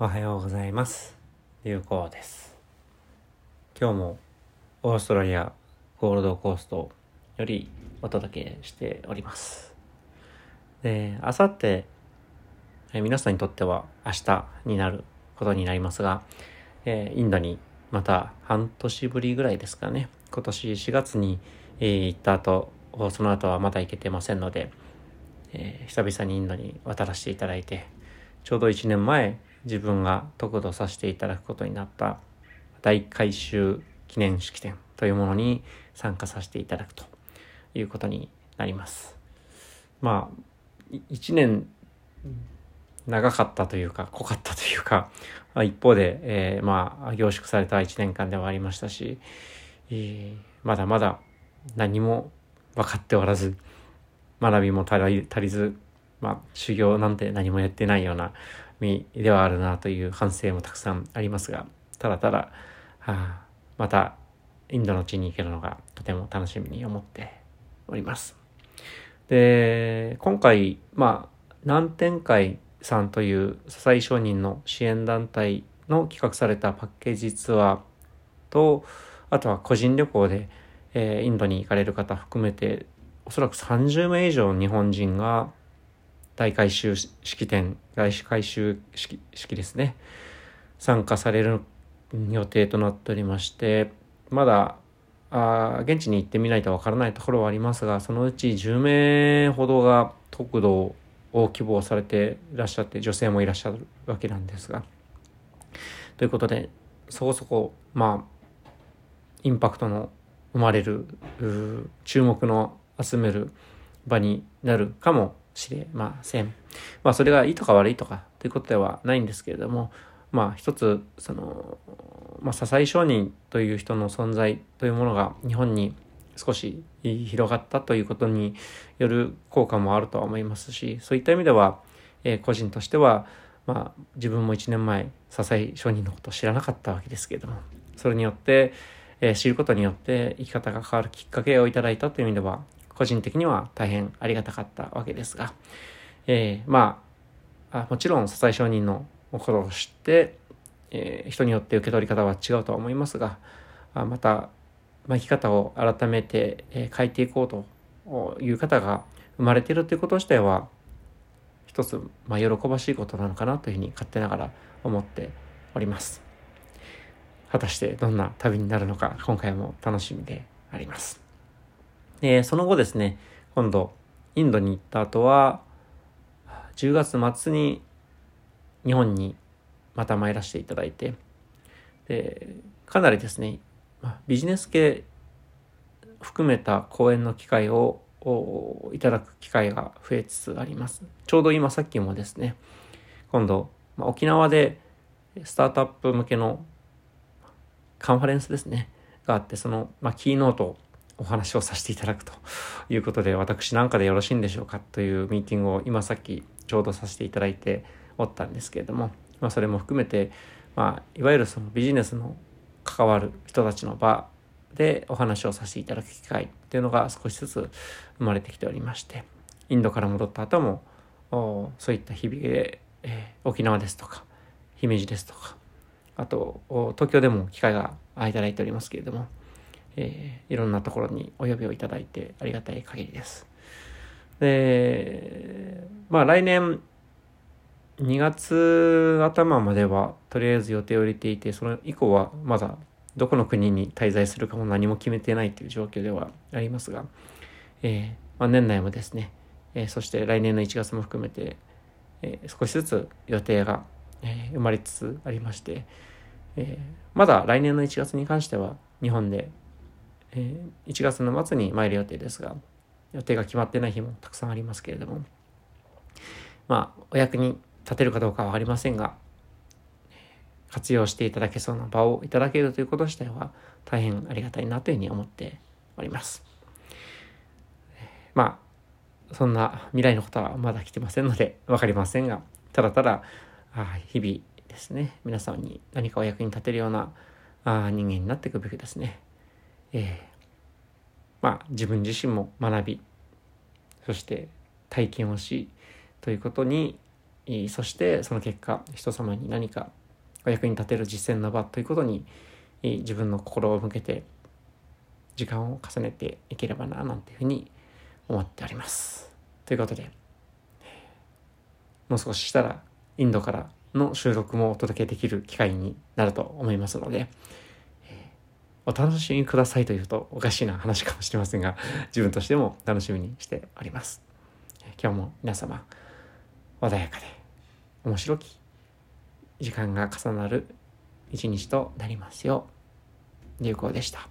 おはようございます。流行です。今日もオーストラリアゴールドコーストよりお届けしております。で、あさって、皆さんにとっては明日になることになりますが、えーインドにまた半年ぶりぐらいですかね。今年4月に、えー行った後、その後はまだ行けてませんので、えー久々にインドに渡らせていただいて、ちょうど1年前自分が得度させていただくことになった大改修記念式典というものに参加させていただくということになります。まあ、1年長かったというか濃かったというか、あ一方で、えーまあ凝縮された1年間ではありましたし、えーまだまだ何も分かっておらず学びも足り足りず、まあ、修行なんて何もやってないような身ではあるなという反省もたくさんありますがただただ、はあ、またインドの地に行けるのがとても楽しみに思っております。で今回まあ南天会さんという笹井商人の支援団体の企画されたパッケージツアーとあとは個人旅行で、えーインドに行かれる方含めておそらく30名以上日本人が大改修式典大改修式式ですね。参加される予定となっておりましてまだあ現地に行ってみないとわからないところはありますがそのうち10名ほどが特度を希望されていらっしゃって女性もいらっしゃるわけなんですが。ということでそこそこまあインパクトの生まれる注目の集める場になるかもしれません。まあそれがいいとか悪いとかということではないんですけれどもまあ一つそのまあ笹井商人という人の存在というものが日本に少し広がったということによる効果もあるとは思いますしそういった意味では、えー個人としてはまあ自分も1年前笹井商人のことを知らなかったわけですけれどもそれによって、え知ることによって生き方が変わるきっかけをいただいたという意味では個人的には大変ありがたかったわけですが、えーまあもちろん笹井商人のことを知って、えー人によって受け取り方は違うとは思いますがあまた、まあ、生き方を改めて、え変えていこうという方が生まれているということ自体は一つ、まあ、喜ばしいことなのかなというふうに勝手ながら思っております。果たしてどんな旅になるのか今回も楽しみであります。でその後ですね今度インドに行った後は10月末に日本にまた参らせていただいてでかなりですねまビジネス系含めた講演の機会をいただく機会が増えつつあります。ちょうど今さっきもですね今度、ま沖縄でスタートアップ向けのカンファレンスですねがあってその、ま、キーノートをお話をさせていただくということで私なんかでよろしいんでしょうかというミーティングを今さっきちょうどさせていただいておったんですけれども、まあ、それも含めて、まあ、いわゆるそのビジネスの関わる人たちの場でお話をさせていただく機会っていうのが少しずつ生まれてきておりましてインドから戻った後もおそういった日々で、えー沖縄ですとか姫路ですとかあと東京でも機会がいいておりますけれども、えーいろんなところにお呼びをいただいてありがたい限りです。でまあ来年2月頭まではとりあえず予定を入れていてその以降はまだどこの国に滞在するかも何も決めてないという状況ではありますが、えーまあ、年内もですね、えーそして来年の1月も含めて、えー少しずつ予定が、え生まれつつありまして、えまだ来年の1月に関しては日本で、えー1月の末に参る予定ですが予定が決まってない日もたくさんありますけれどもまあお役に立てるかどうかは分かりませんが活用していただけそうな場をいただけるということ自体は大変ありがたいなというふうに思っております。まあそんな未来のことはまだ来てませんので分かりませんがただただあ日々ですね皆さんに何かお役に立てるようなあ人間になっていくべきですね。えーまあ自分自身も学びそして体験をしということにそしてその結果人様に何かお役に立てる実践の場ということに自分の心を向けて時間を重ねていければななんていうふうに思っております。ということでもう少ししたらインドからの収録もお届けできる機会になると思いますので、お楽しみくださいというとおかしいな話かもしれませんが、自分としても楽しみにしております。今日も皆様、穏やかで面白き時間が重なる一日となりますよう、有効でした。